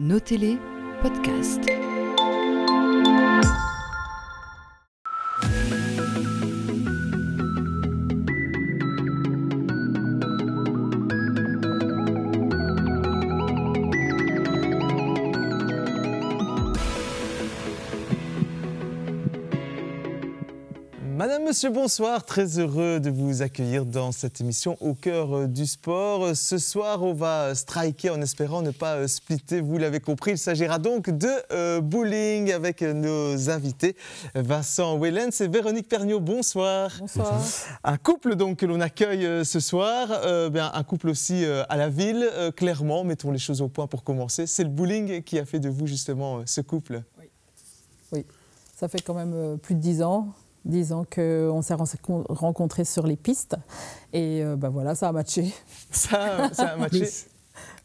Notez-les, podcast. Monsieur, bonsoir. Très heureux de vous accueillir dans cette émission au cœur euh, du sport. Ce soir, on va striker en espérant ne pas euh, splitter. Vous l'avez compris, il s'agira donc de euh, bowling avec nos invités Vincent Wellens et Véronique Perniaud. Bonsoir. Bonsoir. Un couple donc que l'on accueille ce soir, un couple aussi à la ville. clairement, mettons les choses au point pour commencer. C'est le bowling qui a fait de vous justement ce couple? Oui, ça fait quand même plus de dix ans disant qu'on s'est rencontrés sur les pistes. Et ben voilà, ça a matché. Ça, ça a matché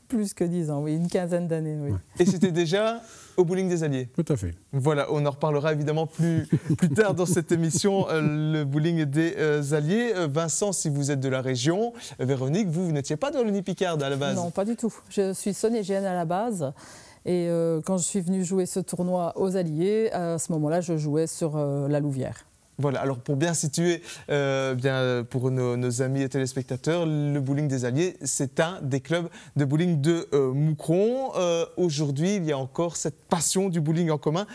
plus. que dix ans, oui, une quinzaine d'années, oui. Et c'était déjà au bowling des Alliés Tout à fait. Voilà, on en reparlera évidemment plus, plus tard dans cette émission, euh, le bowling des euh, Alliés. Vincent, si vous êtes de la région, Véronique, vous, vous n'étiez pas dans l'Unipicarde à la base Non, pas du tout. Je suis sonnégienne à la base. Et quand je suis venue jouer ce tournoi aux Alliés, à ce moment-là, je jouais sur la Louvière. Voilà, alors pour bien situer, euh, bien, pour nos, amis et téléspectateurs, le bowling des Alliés, c'est un des clubs de bowling de euh, Moucron. Euh, aujourd'hui, il y a encore cette passion du bowling en commun.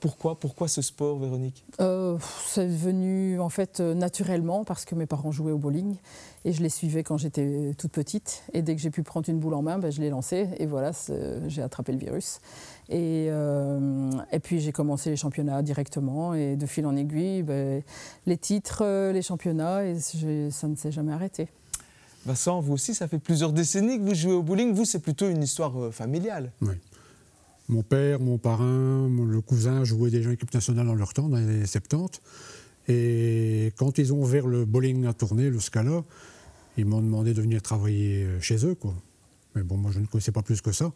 Pourquoi, pourquoi ce sport, Véronique? C'est venu en fait naturellement parce que mes parents jouaient au bowling et je les suivais quand j'étais toute petite. Et dès que j'ai pu prendre une boule en main, ben, je l'ai lancée et voilà, j'ai attrapé le virus. Et, euh, et puis j'ai commencé les championnats directement et de fil en aiguille, ben, les titres, euh, les championnats, et ça ne s'est jamais arrêté. Vincent, vous aussi, ça fait plusieurs décennies que vous jouez au bowling. Vous, c'est plutôt une histoire euh, familiale. Oui. Mon père, mon parrain, le cousin jouaient déjà en équipe nationale dans leur temps, dans les 70. Et quand ils ont ouvert le bowling à tourner, le Scala, ils m'ont demandé de venir travailler chez eux. Quoi. Mais bon, moi, je ne connaissais pas plus que ça.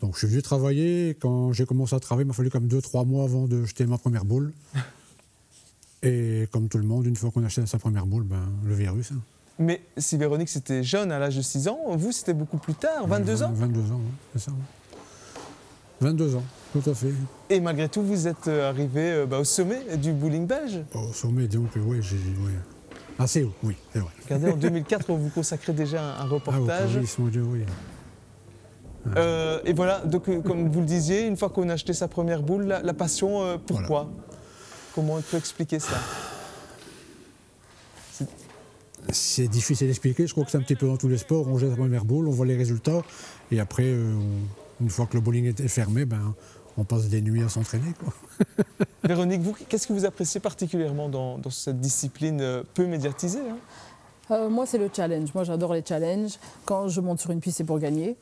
Donc je suis venu travailler. Quand j'ai commencé à travailler, il m'a fallu comme deux, trois mois avant de jeter ma première boule. Et comme tout le monde, une fois qu'on a acheté sa première boule, ben, le virus. Hein. Mais si Véronique c'était jeune, à l'âge de 6 ans, vous c'était beaucoup plus tard, 22 ans? 22 ans, c'est ça. 22 ans, tout à fait. Et malgré tout, vous êtes euh, arrivé euh, bah, au sommet du bowling belge? Au sommet, donc, oui, j'ai. Assez haut, oui, c'est vrai. Regardez, en 2004, vous consacrez déjà un, reportage. Ah, oui, mon Dieu, oui. Euh, et voilà, donc, euh, comme vous le disiez, une fois qu'on a acheté sa première boule, la, passion, euh, pourquoi Comment on peut expliquer ça? C'est difficile d'expliquer. Je crois que c'est un petit peu dans tous les sports. On jette sa première boule, on voit les résultats. Et après, une fois que le bowling est fermé, ben, on passe des nuits à s'entraîner. Véronique, vous, qu'est-ce que vous appréciez particulièrement dans, cette discipline peu médiatisée hein? Moi, c'est le challenge. Moi, j'adore les challenges. Quand je monte sur une piste, c'est pour gagner.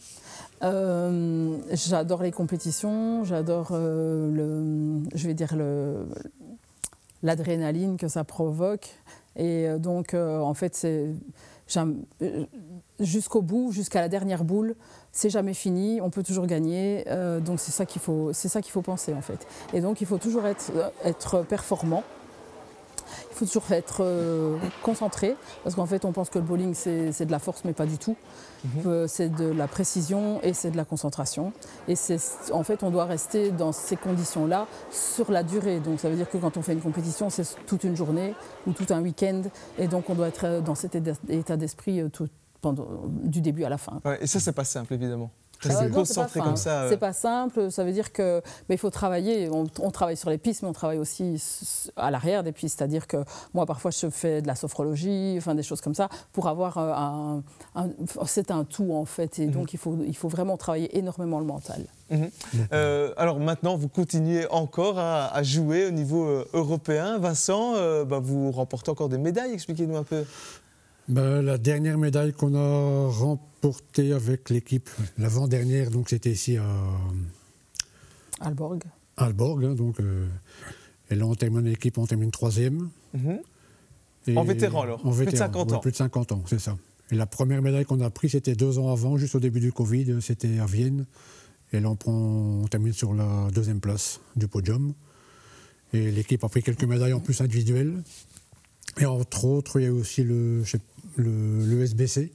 Euh, j'adore les compétitions, j'adore euh, le, je vais dire le, l'adrénaline que ça provoque. Et euh, donc, en fait, c'est jusqu'au bout, jusqu'à la dernière boule, c'est jamais fini, on peut toujours gagner. donc, c'est ça qu'il faut, c'est ça qu'il faut penser en fait. Et donc, il faut toujours être, être performant. Il faut toujours être euh, concentré, parce qu'en fait, on pense que le bowling, c'est de la force, mais pas du tout. Mhm. Euh, c'est de la précision et c'est de la concentration. Et en fait, on doit rester dans ces conditions-là sur la durée. Donc, ça veut dire que quand on fait une compétition, c'est toute une journée ou tout un week-end. Et donc, on doit être dans cet état d'esprit euh, du début à la fin. et ça, c'est pas simple, évidemment. C'est concentré comme ça. C'est pas simple. Ça veut dire que mais il faut travailler. On, travaille sur les pistes, mais on travaille aussi à l'arrière des pistes. C'est-à-dire que moi, parfois, je fais de la sophrologie, enfin des choses comme ça, pour avoir euh, un. c'est un tout en fait, et mhm. donc il faut il faut vraiment travailler énormément le mental. Mhm. Euh, alors maintenant, vous continuez encore à, jouer au niveau euh, européen. Vincent, bah, vous remportez encore des médailles. Expliquez-nous un peu. Ben, la dernière médaille qu'on a remportée avec l'équipe, l'avant-dernière, donc c'était ici à Alborg. Alborg, hein, donc. Euh, et là, on termine l'équipe, on termine troisième. Mhm. En vétéran alors en Plus de 50 ans Plus de 50 ans, c'est ça. Et la première médaille qu'on a prise, c'était deux ans avant, juste au début du Covid, c'était à Vienne. Et là, on, prend, on termine sur la deuxième place du podium. Et l'équipe a pris quelques médailles en plus individuelles. Et entre autres, il y a aussi le, le, SBC.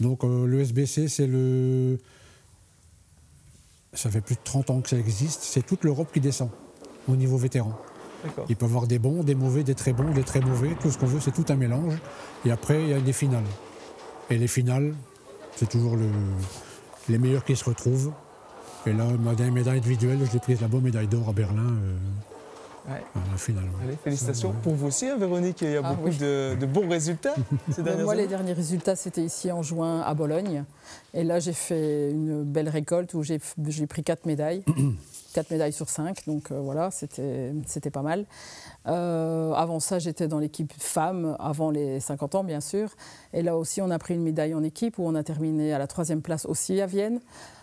Donc euh, le SBC, c'est le, ça fait plus de 30 ans que ça existe, c'est toute l'Europe qui descend au niveau vétéran. Il peut y avoir des bons, des mauvais, des très bons, des très mauvais, tout ce qu'on veut, c'est tout un mélange. Et après, il y a des finales. Et les finales, c'est toujours le- les meilleurs qui se retrouvent. Et là, ma dernière médaille individuelle, je l'ai prise là-bas, médaille d'or à Berlin, euh, Ouais. à la finale. Allez, félicitations pour vous aussi, hein, Véronique. Il y a Ah beaucoup oui. de, de bons résultats ces dernières moi, les derniers résultats, c'était ici en juin à Bologne. Et là, j'ai fait une belle récolte où j'ai j'ai pris quatre médailles. 4 médailles sur 5, donc euh, voilà, c'était c'était pas mal. Euh, avant ça, j'étais dans l'équipe femmes, avant les 50 ans, bien sûr. Et là aussi, on a pris une médaille en équipe où on a terminé à la troisième place aussi à Vienne,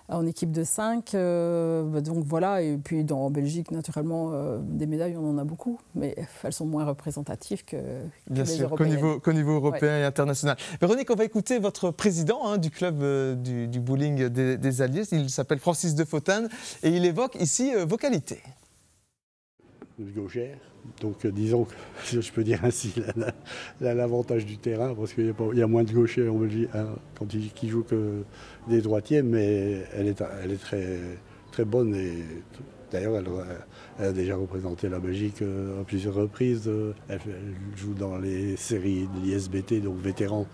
en équipe de 5. donc voilà, et puis dans, en Belgique, naturellement, euh, des médailles, on en a beaucoup, mais elles sont moins représentatives que, que Bien les sûr, qu'au niveau, européen et international. Véronique, on va écouter votre président hein, du club euh, du, du bowling des, des Alliés. Il s'appelle Francis de Fautane et il évoque ici euh, vos qualités. Gauchère. Donc euh, disons que, si je peux dire ainsi, l'avantage du terrain parce qu'il y, y a moins de gauchers en Belgique hein, quand ils, qui jouent que des droitiers, mais elle est, très, très bonne et d'ailleurs elle, a déjà représenté la Belgique euh, à plusieurs reprises. Elle joue dans les séries de l'ISBT, donc vétéran.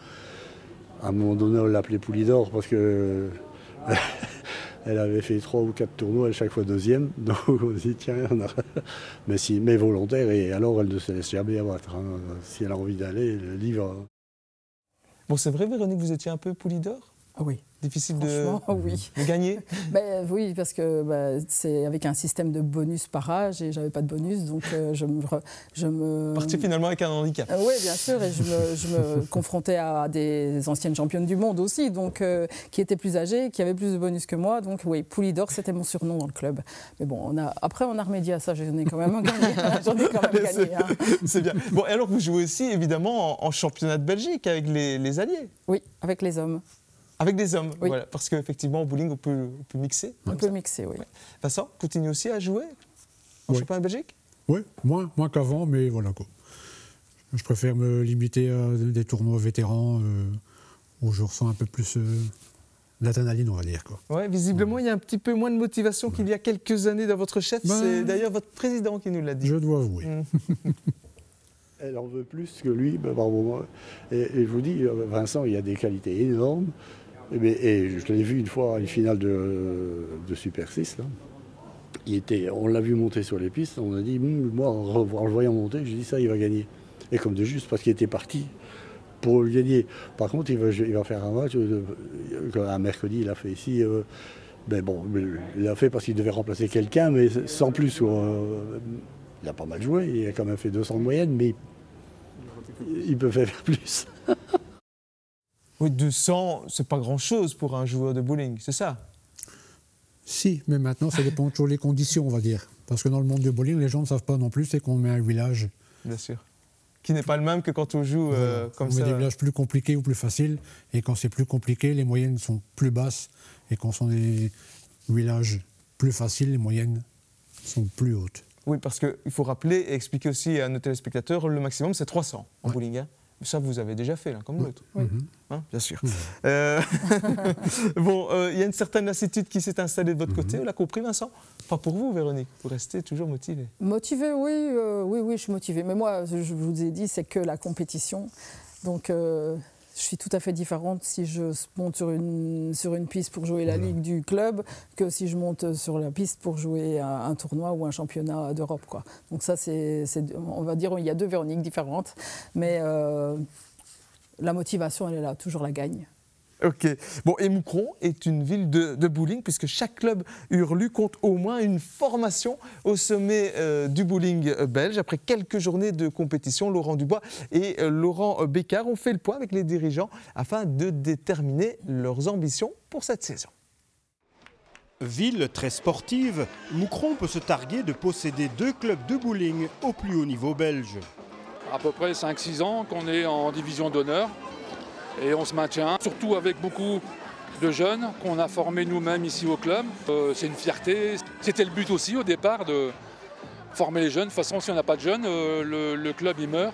À un moment donné, on l'appelait Poulidor parce que elle avait fait trois ou quatre tournois, à chaque fois deuxième. Donc on dit tiens, a... mais, si, mais volontaire, et alors elle ne se laisse jamais abattre. hein. Si elle a envie d'aller, le livre. Bon, c'est vrai, Véronique, vous étiez un peu poulidor Ah oui, Difficile de, franchement, oui. de gagner Ben, oui, parce que bah, c'est avec un système de bonus par âge et j'avais pas de bonus, donc euh, je me. Je me... Parti finalement avec un handicap. Euh, oui, bien sûr, et je me, je me confrontais à des anciennes championnes du monde aussi, donc euh, qui étaient plus âgées, qui avaient plus de bonus que moi. Donc oui, Poulidor, c'était mon surnom dans le club. Mais bon, on a, après, on a remédié à ça. J'en ai quand même gagné. J'en ai quand même gagné. hein. C'est bien. Bon, et alors vous jouez aussi évidemment en, en championnat de Belgique avec les, les Alliés, Oui, avec les hommes. Avec des hommes. Oui. Voilà, parce qu'effectivement, au bowling, on peut, on peut mixer. On peut ça. mixer, oui. Vincent, continue aussi à jouer en Oui. championnat de Belgique? Oui, moins, moins qu'avant, mais voilà quoi. Je préfère me limiter à des tournois vétérans euh, où je ressens un peu plus euh, on va dire. Quoi. Ouais, visiblement, il y a un petit peu moins de motivation qu'il y a quelques années dans votre chef. Ben- C'est d'ailleurs votre président qui nous l'a dit. Je dois avouer. Mm. Elle en veut plus que lui, ben, par moment. Et, et je vous dis, euh, Vincent, il a des qualités énormes. Et, ben, et je l'ai vu une fois à une finale de, de Super 6. là. Il était, on l'a vu monter sur les pistes, on a dit, Hum, moi, en, le voyant monter, j'ai dit ça, il va gagner. Et comme de juste, parce qu'il était parti pour le gagner. Par contre, il va, il va faire un match, euh, un mercredi, il a fait ici. euh, ben bon, il l'a fait parce qu'il devait remplacer quelqu'un, mais sans plus. Euh, Il a pas mal joué, il a quand même fait 200 de moyenne, mais il peut faire plus. Oui, 200, c'est pas grand-chose pour un joueur de bowling, c'est ça? Si, mais maintenant, ça dépend toujours des conditions, on va dire. Parce que dans le monde du bowling, les gens ne savent pas non plus, c'est qu'on met un village. Bien sûr. Qui n'est pas le même que quand on joue euh, Voilà. comme on met ça. des villages plus compliqués ou plus faciles. Et quand c'est plus compliqué, les moyennes sont plus basses. Et quand ce sont des villages plus faciles, les moyennes sont plus hautes. Oui, parce qu'il faut rappeler et expliquer aussi à nos téléspectateurs, le maximum c'est 300 en Ouais. bowling. hein. Ça, vous avez déjà fait, l'un comme l'autre. Oui. Hein, bien sûr. Euh, bon, euh, il y a une certaine lassitude qui s'est installée de votre côté, on l'a compris, Vincent? Pas pour vous, Véronique. Vous restez toujours motivé. Motivée, oui, euh, oui, oui, je suis motivée. Mais moi, je vous ai dit, c'est que la compétition. Donc, euh, je suis tout à fait différente si je monte sur une, sur une piste pour jouer la Voilà. ligue du club que si je monte sur la piste pour jouer un, un tournoi ou un championnat d'Europe. quoi. Donc ça, c'est, c'est- on va dire, il y a deux Véroniques différentes, mais euh, la motivation, elle est là, toujours la gagne. Ok. Bon, et Moucron est une ville de, de bowling puisque chaque club Hurlu compte au moins une formation au sommet euh, du bowling euh, belge. Après quelques journées de compétition, Laurent Dubois et euh, Laurent Bécard ont fait le point avec les dirigeants afin de déterminer leurs ambitions pour cette saison. Ville très sportive, Moucron peut se targuer de posséder deux clubs de bowling au plus haut niveau belge. à peu près 5-6 ans qu'on est en division d'honneur et on se maintient, surtout avec beaucoup de jeunes qu'on a formés nous-mêmes ici au club. Euh, c'est une fierté. C'était le but aussi au départ de former les jeunes. De toute façon, si on n'a pas de jeunes, euh, le, club il meurt.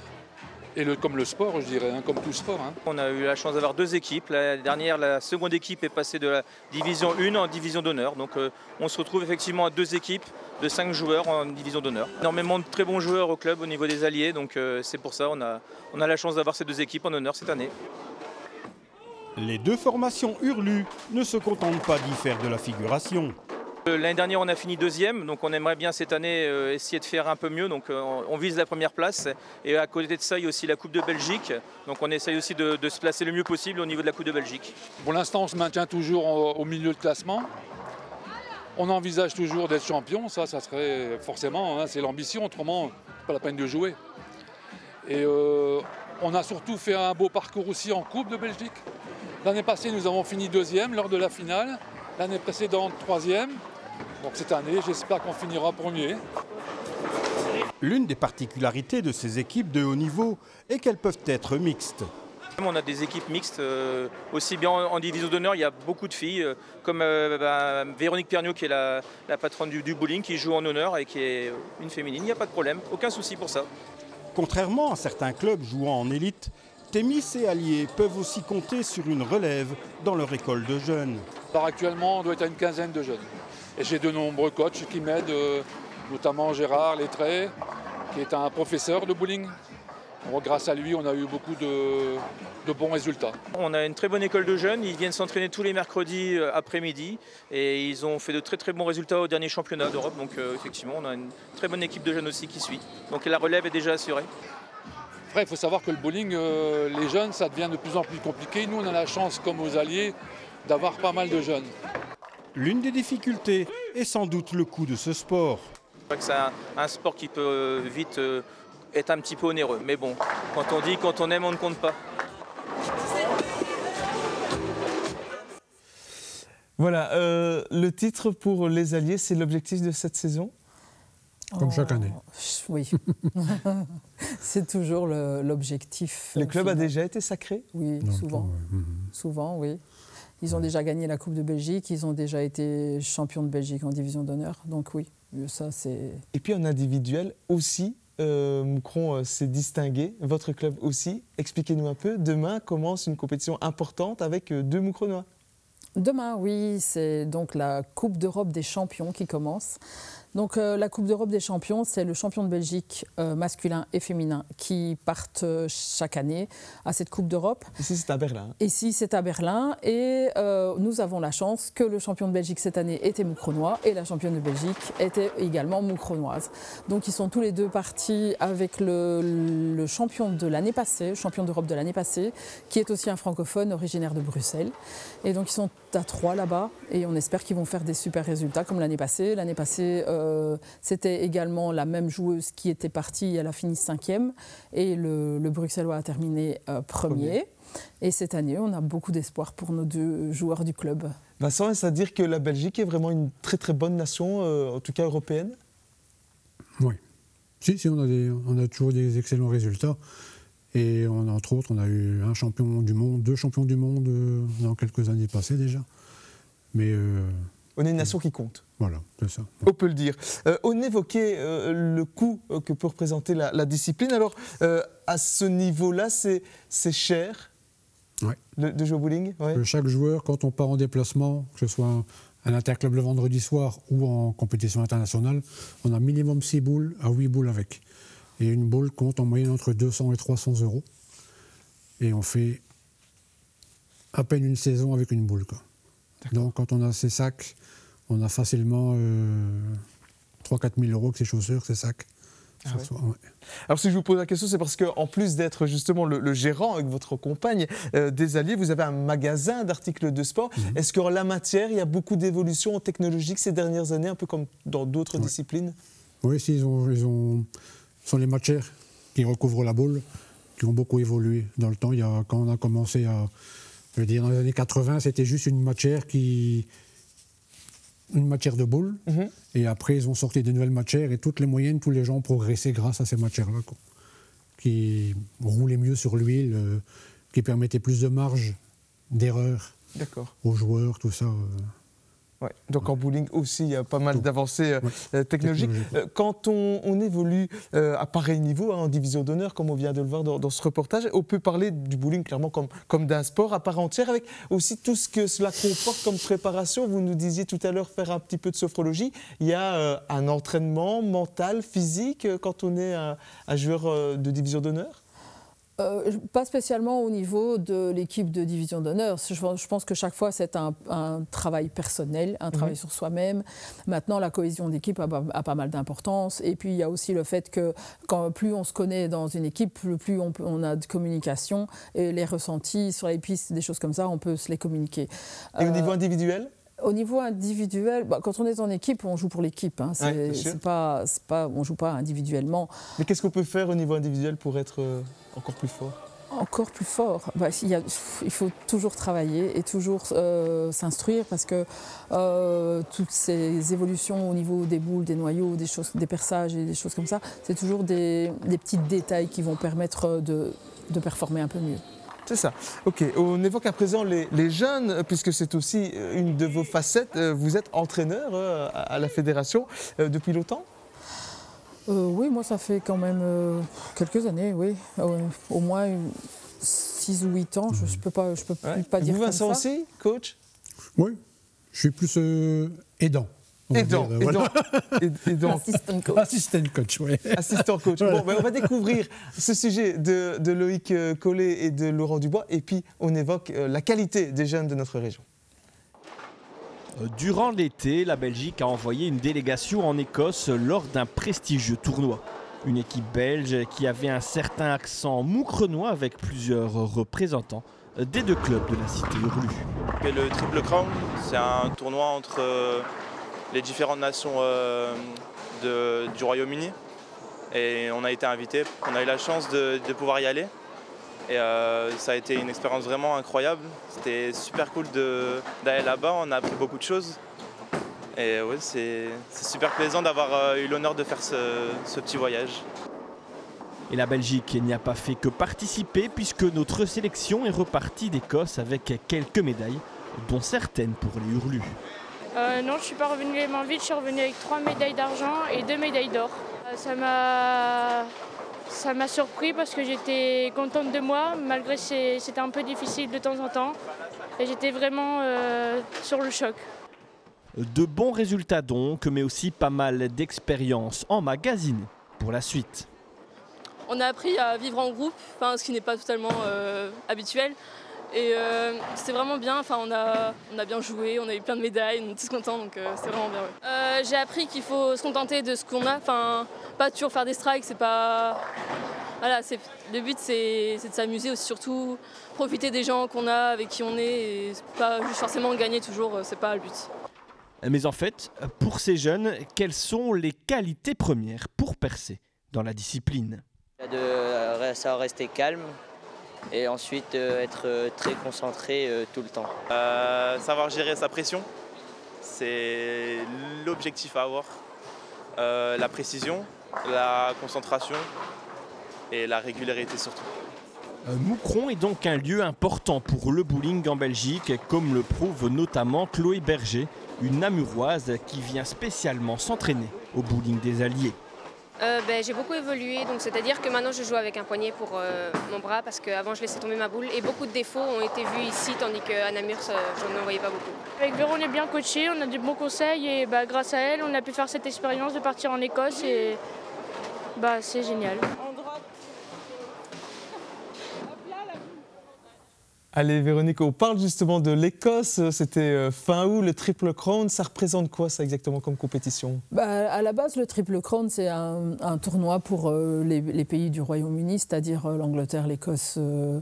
et comme le sport, je dirais, hein, comme tout sport. hein. On a eu la chance d'avoir deux équipes. La dernière, la seconde équipe est passée de la division 1 en division d'honneur. Donc euh, on se retrouve effectivement à deux équipes de cinq joueurs en division d'honneur. Énormément de très bons joueurs au club au niveau des alliés. Donc c'est pour ça on a, on a la chance d'avoir ces deux équipes en honneur cette année. Les deux formations Hurlu ne se contentent pas d'y faire de la figuration. Euh, L'année dernière, on a fini deuxième, donc on aimerait bien cette année euh, essayer de faire un peu mieux. Donc euh, on vise la première place. Et à côté de ça, il y a aussi la Coupe de Belgique. Donc on essaye aussi de, de se placer le mieux possible au niveau de la Coupe de Belgique. Pour l'instant, on se maintient toujours au, au milieu de classement. On envisage toujours d'être champion, ça, ça serait forcément, hein, c'est l'ambition, autrement, pas la peine de jouer. Et euh, on a surtout fait un beau parcours aussi en Coupe de Belgique. L'année passée, nous avons fini deuxième lors de la finale. L'année précédente, troisième. Donc cette année, j'espère qu'on finira premier. L'une des particularités de ces équipes de haut niveau est qu'elles peuvent être mixtes. On a des équipes mixtes, euh, aussi bien en, en division d'honneur, il y a beaucoup de filles, euh, comme euh, bah, Véronique Perniot qui est la, la patronne du, du bowling, qui joue en honneur et qui est une féminine. Il n'y a pas de problème, aucun souci pour ça. Contrairement à certains clubs jouant en élite, Témis et Allier peuvent aussi compter sur une relève dans leur école de jeunes. Alors actuellement, on doit être à une quinzaine de jeunes. Et j'ai de nombreux coachs qui m'aident, euh, notamment Gérard Lettré, qui est un professeur de bowling. Bon, grâce à lui, on a eu beaucoup de, de bons résultats. On a une très bonne école de jeunes, ils viennent s'entraîner tous les mercredis euh, après-midi et ils ont fait de très très bons résultats au dernier championnat d'Europe. Donc euh, effectivement, on a une très bonne équipe de jeunes aussi qui suit. Donc la relève est déjà assurée. Après, il faut savoir que le bowling, euh, les jeunes, ça devient de plus en plus compliqué. Nous, on a la chance, comme aux alliés, d'avoir pas mal de jeunes. L'une des difficultés est sans doute le coût de ce sport. C'est vrai que c'est un, un sport qui peut euh, vite euh, être un petit peu onéreux. Mais bon, quand on dit quand on aime, on ne compte pas. Voilà, euh, le titre pour les Alliés, c'est l'objectif de cette saison? Comme chaque Oh, année. Oui. c'est toujours le- l'objectif. Le euh, club a déjà été sacré? Oui, Donc, souvent. ouais, mhm. Souvent, oui. Ils ont déjà gagné la Coupe de Belgique, ils ont déjà été champions de Belgique en division d'honneur. Donc oui, ça c'est... Et puis en individuel aussi, euh, Moucron euh, s'est distingué, votre club aussi. Expliquez-nous un peu, demain commence une compétition importante avec euh, deux Moucronois. Demain, oui, c'est donc la Coupe d'Europe des champions qui commence. Donc euh, la Coupe d'Europe des champions, c'est le champion de Belgique euh, masculin et féminin qui partent euh, chaque année à cette Coupe d'Europe. Ici, c'est à Berlin. Ici, c'est à Berlin et euh, nous avons la chance que le champion de Belgique cette année était moucronois et la championne de Belgique était également moucronoise. Donc ils sont tous les deux partis avec le, le champion de l'année passée, champion d'Europe de l'année passée, qui est aussi un francophone originaire de Bruxelles. Et donc ils sont à trois là-bas et on espère qu'ils vont faire des super résultats comme l'année passée. L'année passée, euh, c'était également la même joueuse qui était partie, elle a fini cinquième et le, le Bruxellois a terminé euh, premier. Et cette année, on a beaucoup d'espoir pour nos deux joueurs du club. Vincent, est-ce à dire que la Belgique est vraiment une très très bonne nation, euh, en tout cas européenne? Oui. Si, si, on a, des- on a toujours des excellents résultats. Et on, a, entre autres, on a eu un champion du monde, deux champions du monde euh, dans quelques années passées déjà. Mais euh, On est une nation qui compte. voilà, c'est ça. On peut le dire. Euh, on évoquait euh, le coût euh, que peut représenter la, la discipline. Alors, euh, à ce niveau-là, c'est c'est cher Ouais. de, de jouer au bowling? Ouais. Chaque joueur, quand on part en déplacement, que ce soit un interclub le vendredi soir ou en compétition internationale, on a minimum 6 boules à 8 boules avec. Et une boule compte en moyenne entre 200 et 300 euros. Et on fait à peine une saison avec une boule. Quoi. Donc quand on a ces sacs, on a facilement 3-4 000 euros que ces chaussures, ces sacs. Ah Ça ouais. soit- ouais. Alors, si je vous pose la question, c'est parce qu'en plus d'être justement le, le gérant avec votre compagne euh, des Alliés, vous avez un magasin d'articles de sport. Mhm. Est-ce qu'en la matière, il y a beaucoup d'évolutions technologiques ces dernières années, un peu comme dans d'autres Ouais. disciplines? Oui, si, ils ont, ils ont, ce sont les matières qui recouvrent la boule qui ont beaucoup évolué dans le temps. Il y a, quand on a commencé à, je veux dire, dans les années 80, c'était juste une matière qui, une matière de boule. Mhm. Et après, ils ont sorti des nouvelles matières et toutes les moyennes, tous les gens ont progressé grâce à ces matières-là, qui roulaient mieux sur l'huile, euh, qui permettaient plus de marge d'erreur aux joueurs, tout ça. euh. Ouais, donc en bowling aussi, il y a pas mal d'avancées euh, technologiques. technologique. Euh, Quand on, on évolue euh, à pareil niveau, hein, en division d'honneur, comme on vient de le voir dans, dans ce reportage, on peut parler du bowling clairement comme, comme d'un sport à part entière, avec aussi tout ce que cela comporte comme préparation. Vous nous disiez tout à l'heure faire un petit peu de sophrologie. Il y a un entraînement mental, physique, quand on est un, un joueur de division d'honneur? Euh, pas spécialement au niveau de l'équipe de division d'honneur. Je, je pense que chaque fois, c'est un, un travail personnel, un travail sur soi-même. Maintenant, la cohésion d'équipe a, a pas mal d'importance. Et puis, il y a aussi le fait que quand, plus on se connaît dans une équipe, plus, plus on, a de communication et les ressentis sur les pistes, des choses comme ça, on peut se les communiquer. Et au Euh, niveau individuel? Au niveau individuel, bah, quand on est en équipe, on joue pour l'équipe. Hein. C'est pas, on joue pas individuellement. Mais qu'est-ce qu'on peut faire au niveau individuel pour être euh, encore plus fort? Encore plus fort. Bah, il, y a- il faut toujours travailler et toujours euh, s'instruire parce que euh, toutes ces évolutions au niveau des boules, des noyaux, des, choses, des perçages et des choses comme ça, c'est toujours des, des petits détails qui vont permettre de, de performer un peu mieux. C'est ça. Ok, on évoque à présent les, les jeunes, puisque c'est aussi euh, une de vos facettes. Euh, Vous êtes entraîneur euh, à la fédération depuis longtemps? Euh, oui, moi ça fait quand même quelques années, oui. Au moins 6 ou 8 ans, je ne peux pas, je peux plus Ouais. pas dire Vous, comme Vincent ça. aussi, coach? Oui, je suis plus euh, aidant. Voilà. aidant, aidant, Assistant coach. Assistant coach, oui. assistant coach. Bon, ben, on va découvrir ce sujet de, de Loïc euh, Collet et de Laurent Dubois, et puis on évoque euh, la qualité des jeunes de notre région. Euh, Durant l'été, la Belgique a envoyé une délégation en Écosse lors d'un prestigieux tournoi. Une équipe belge qui avait un certain accent moucrenois avec plusieurs représentants des deux clubs de la cité Hurlu. Et le Triple Crown, c'est un tournoi entre euh, les différentes nations euh, du Royaume-Uni. Et on a été invités, on a eu la chance de, pouvoir y aller. Et euh, ça a été une expérience vraiment incroyable. C'était super cool d'aller là-bas, on a appris beaucoup de choses. Et ouais, c'est super plaisant d'avoir euh, eu l'honneur de faire ce petit voyage. Et la Belgique n'y a pas fait que participer puisque notre sélection est repartie d'Écosse avec quelques médailles, dont certaines pour les Hurlus. Euh, non, je suis pas revenue les mains vides, je suis revenue avec trois médailles d'argent et deux médailles d'or. Euh, Ça m'a ça m'a surpris parce que j'étais contente de moi, malgré que c'est- c'était un peu difficile de temps en temps. Et j'étais vraiment euh, sur le choc. De bons résultats donc, mais aussi pas mal d'expériences emmagasinées pour la suite. On a appris à vivre en groupe, enfin, ce qui n'est pas totalement euh, habituel. Et euh, c'était vraiment bien, enfin, on, a, on a bien joué, on a eu plein de médailles, on est tous contents, donc euh, c'est vraiment bien. ouais. Euh, J'ai appris qu'il faut se contenter de ce qu'on a, enfin, pas toujours faire des strikes, c'est pas. Voilà, c'est- le but c'est c'est de s'amuser aussi, surtout profiter des gens qu'on a, avec qui on est, et pas juste forcément gagner toujours, euh, c'est pas le but. Mais en fait, pour ces jeunes, quelles sont les qualités premières pour percer dans la discipline? De rester calme et ensuite euh, être euh, très concentré euh, tout le temps. Euh, savoir gérer sa pression, c'est l'objectif à avoir. Euh, la précision, la concentration et la régularité surtout. Moucron est donc un lieu important pour le bowling en Belgique, comme le prouve notamment Chloé Berger, une namuroise qui vient spécialement s'entraîner au bowling des Alliés. Euh, ben, J'ai beaucoup évolué, donc c'est-à-dire que maintenant je joue avec un poignet pour euh, mon bras parce qu'avant je laissais tomber ma boule et beaucoup de défauts ont été vus ici tandis qu'à Namur ça- je n'en voyais pas beaucoup. Avec Véro, on est bien coaché, on a des bons conseils et bah, grâce à elle, on a pu faire cette expérience de partir en Écosse et bah, c'est génial. Allez Véronique, on parle justement de l'Écosse. C'était euh, fin août, le Triple Crown. Ça représente quoi ça exactement comme compétition? Bah, à la base, le Triple Crown, c'est un, tournoi pour euh, les, pays du Royaume-Uni, c'est-à-dire euh, l'Angleterre, l'Écosse, le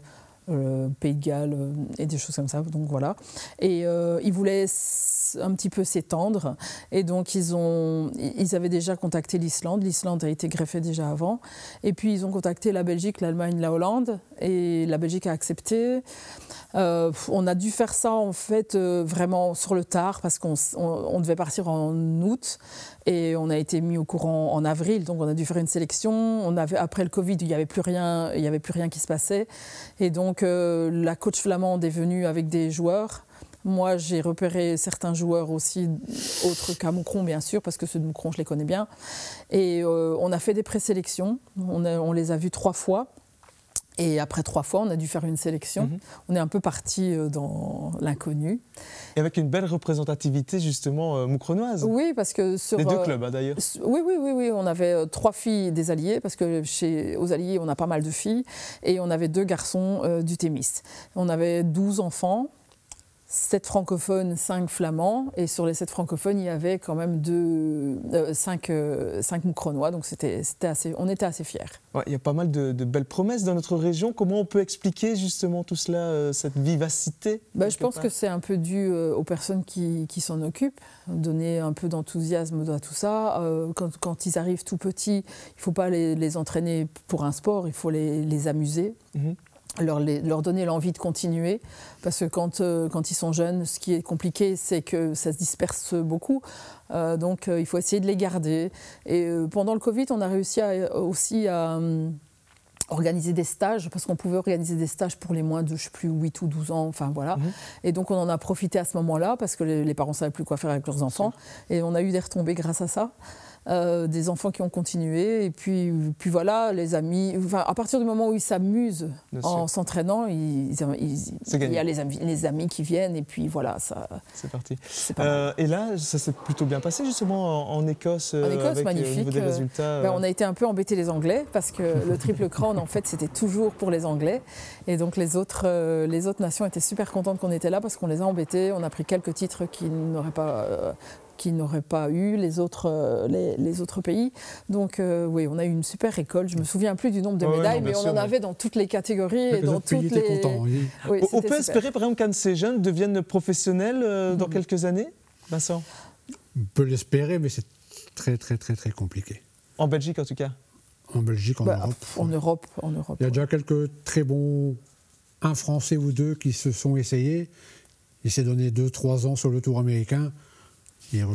Pays de Galles et des choses comme ça. Donc voilà. Et ils voulaient un petit peu s'étendre. Et donc ils, ont, ils avaient déjà contacté l'Islande. L'Islande a été greffée déjà avant. Et puis ils ont contacté la Belgique, l'Allemagne, la Hollande. Et la Belgique a accepté. Euh, on a dû faire ça en fait euh, vraiment sur le tard parce qu'on on- devait partir en août et on a été mis au courant en avril donc on a dû faire une sélection. On avait après le Covid il n'y avait plus rien, il avait plus rien qui se passait et donc euh, la coach flamande est venue avec des joueurs Moi, j'ai repéré certains joueurs aussi, autres qu'à Moucron, bien sûr, parce que ceux de Moucron, je les connais bien. Et euh, on a fait des présélections. On, on les a vus trois fois. Et après trois fois, on a dû faire une sélection. Mhm. On est un peu parti euh, dans l'inconnu. Et avec une belle représentativité justement euh, moucronoise. Oui, parce que sur Les deux clubs hein, d'ailleurs. Oui, oui, oui, oui. On avait trois filles des Alliés, parce que chez, aux Alliés, on a pas mal de filles. Et on avait deux garçons euh, du Thémis. On avait 12 enfants. 7 francophones, 5 flamands, et sur les 7 francophones, il y avait quand même 5 moucronois, donc c'était c'était assez, on était assez fiers. Ouais, il y a pas mal de, de belles promesses dans notre région. Comment on peut expliquer justement tout cela, euh, cette vivacité Bah, je pense part que c'est un peu dû euh, aux personnes qui, qui s'en occupent, donner un peu d'enthousiasme à tout ça. Euh, quand, quand ils arrivent tout petits, il ne faut pas les, les entraîner pour un sport, il faut les, les amuser. Mhm. Leur, les- leur donner l'envie de continuer, parce que quand, euh, quand ils sont jeunes, ce qui est compliqué, c'est que ça se disperse beaucoup. Euh, donc euh, il faut essayer de les garder. Et pendant le Covid, on a réussi à- aussi à, organiser des stages, parce qu'on pouvait organiser des stages pour les moins de, je sais plus, 8 ou 12 ans, enfin voilà. Et donc on en a profité à ce moment-là, parce que les, les parents ne savaient plus quoi faire avec leurs enfants. Et on a eu des retombées grâce à ça. Euh, des enfants qui ont continué et puis, puis voilà les amis enfin, à partir du moment où ils s'amusent en s'entraînant ils- ils- C'est il y a les amis, les amis qui viennent et puis voilà ça C'est parti. Euh, et là, ça s'est plutôt bien passé justement en, en Écosse. En Écosse, avec, euh, au magnifique. des résultats. ben, on a été un peu embêtés les Anglais parce que le triple crown, en fait, c'était toujours pour les Anglais. Et donc les autres, les autres nations étaient super contentes qu'on était là parce qu'on les a embêtés. On a pris quelques titres qu'ils n'auraient pas. Qui n'auraient pas eu les autres, euh, les, les autres pays. Donc euh, oui, on a eu une super récolte. Je me souviens plus du nombre de Ouais, médailles, non, mais on sûr, en avait dans toutes les catégories et dans toutes les. contents, oui. Oui, on- peut super. espérer par exemple qu'un de ces jeunes devienne professionnel euh, dans Mhm. quelques années, Vincent? On peut l'espérer, mais c'est très, très, très, très compliqué. En Belgique en tout cas? En Belgique, en Bah, Europe. En Europe, en Europe. Il y a déjà quelques très bons, un Français ou deux qui se sont essayés. Il s'est donné 2-3 ans sur le tour américain.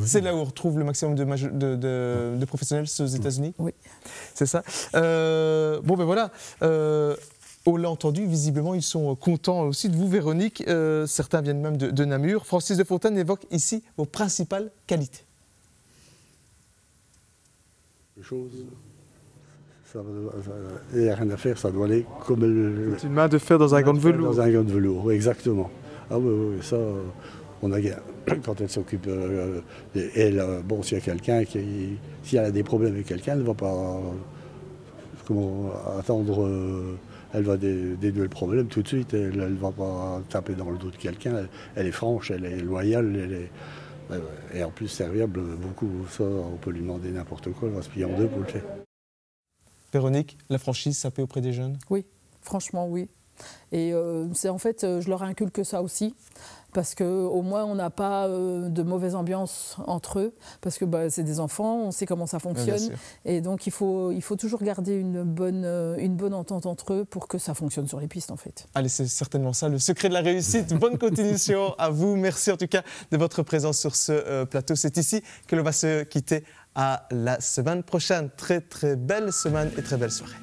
C'est là où on retrouve le maximum de, majo- de- de- de professionnels, c'est aux États-Unis Oui. C'est ça. Euh, bon, ben voilà. Euh, on l'a entendu, visiblement, ils sont contents aussi de vous, Véronique. Euh, certains viennent même de, de Namur. Francis de Fontaine évoque ici vos principales qualités. chose. Ça Il n'y a rien à faire, ça doit aller comme le. C'est une main de fer dans un gant de velours. Dans un gant de velours, exactement. Ah oui, oui, ça, on a quand elle s'occupe. euh, euh, elle, euh, bon, s'il y a quelqu'un qui. Si elle a des problèmes avec quelqu'un, elle ne va pas. euh, comment attendre. euh, elle va dé- dénouer le problème tout de suite. Elle ne va pas taper dans le dos de quelqu'un. Elle, elle est franche, elle est loyale, elle est. Et en plus, serviable, beaucoup. Ça, on peut lui demander n'importe quoi, elle va se plier en deux pour le faire. Véronique, la franchise, ça paie auprès des jeunes? Oui, franchement, oui. Et euh, c'est en fait, euh, je leur inculque ça aussi, parce que au moins on n'a pas euh, de mauvaise ambiance entre eux, parce que bah, c'est des enfants, on sait comment ça fonctionne, et donc il faut, il faut toujours garder une bonne, euh, une bonne entente entre eux pour que ça fonctionne sur les pistes en fait. Allez, c'est certainement ça le secret de la réussite. Bonne continuation à vous. Merci en tout cas de votre présence sur ce euh, plateau. C'est ici que l'on va se quitter à la semaine prochaine. Très très belle semaine et très belle soirée.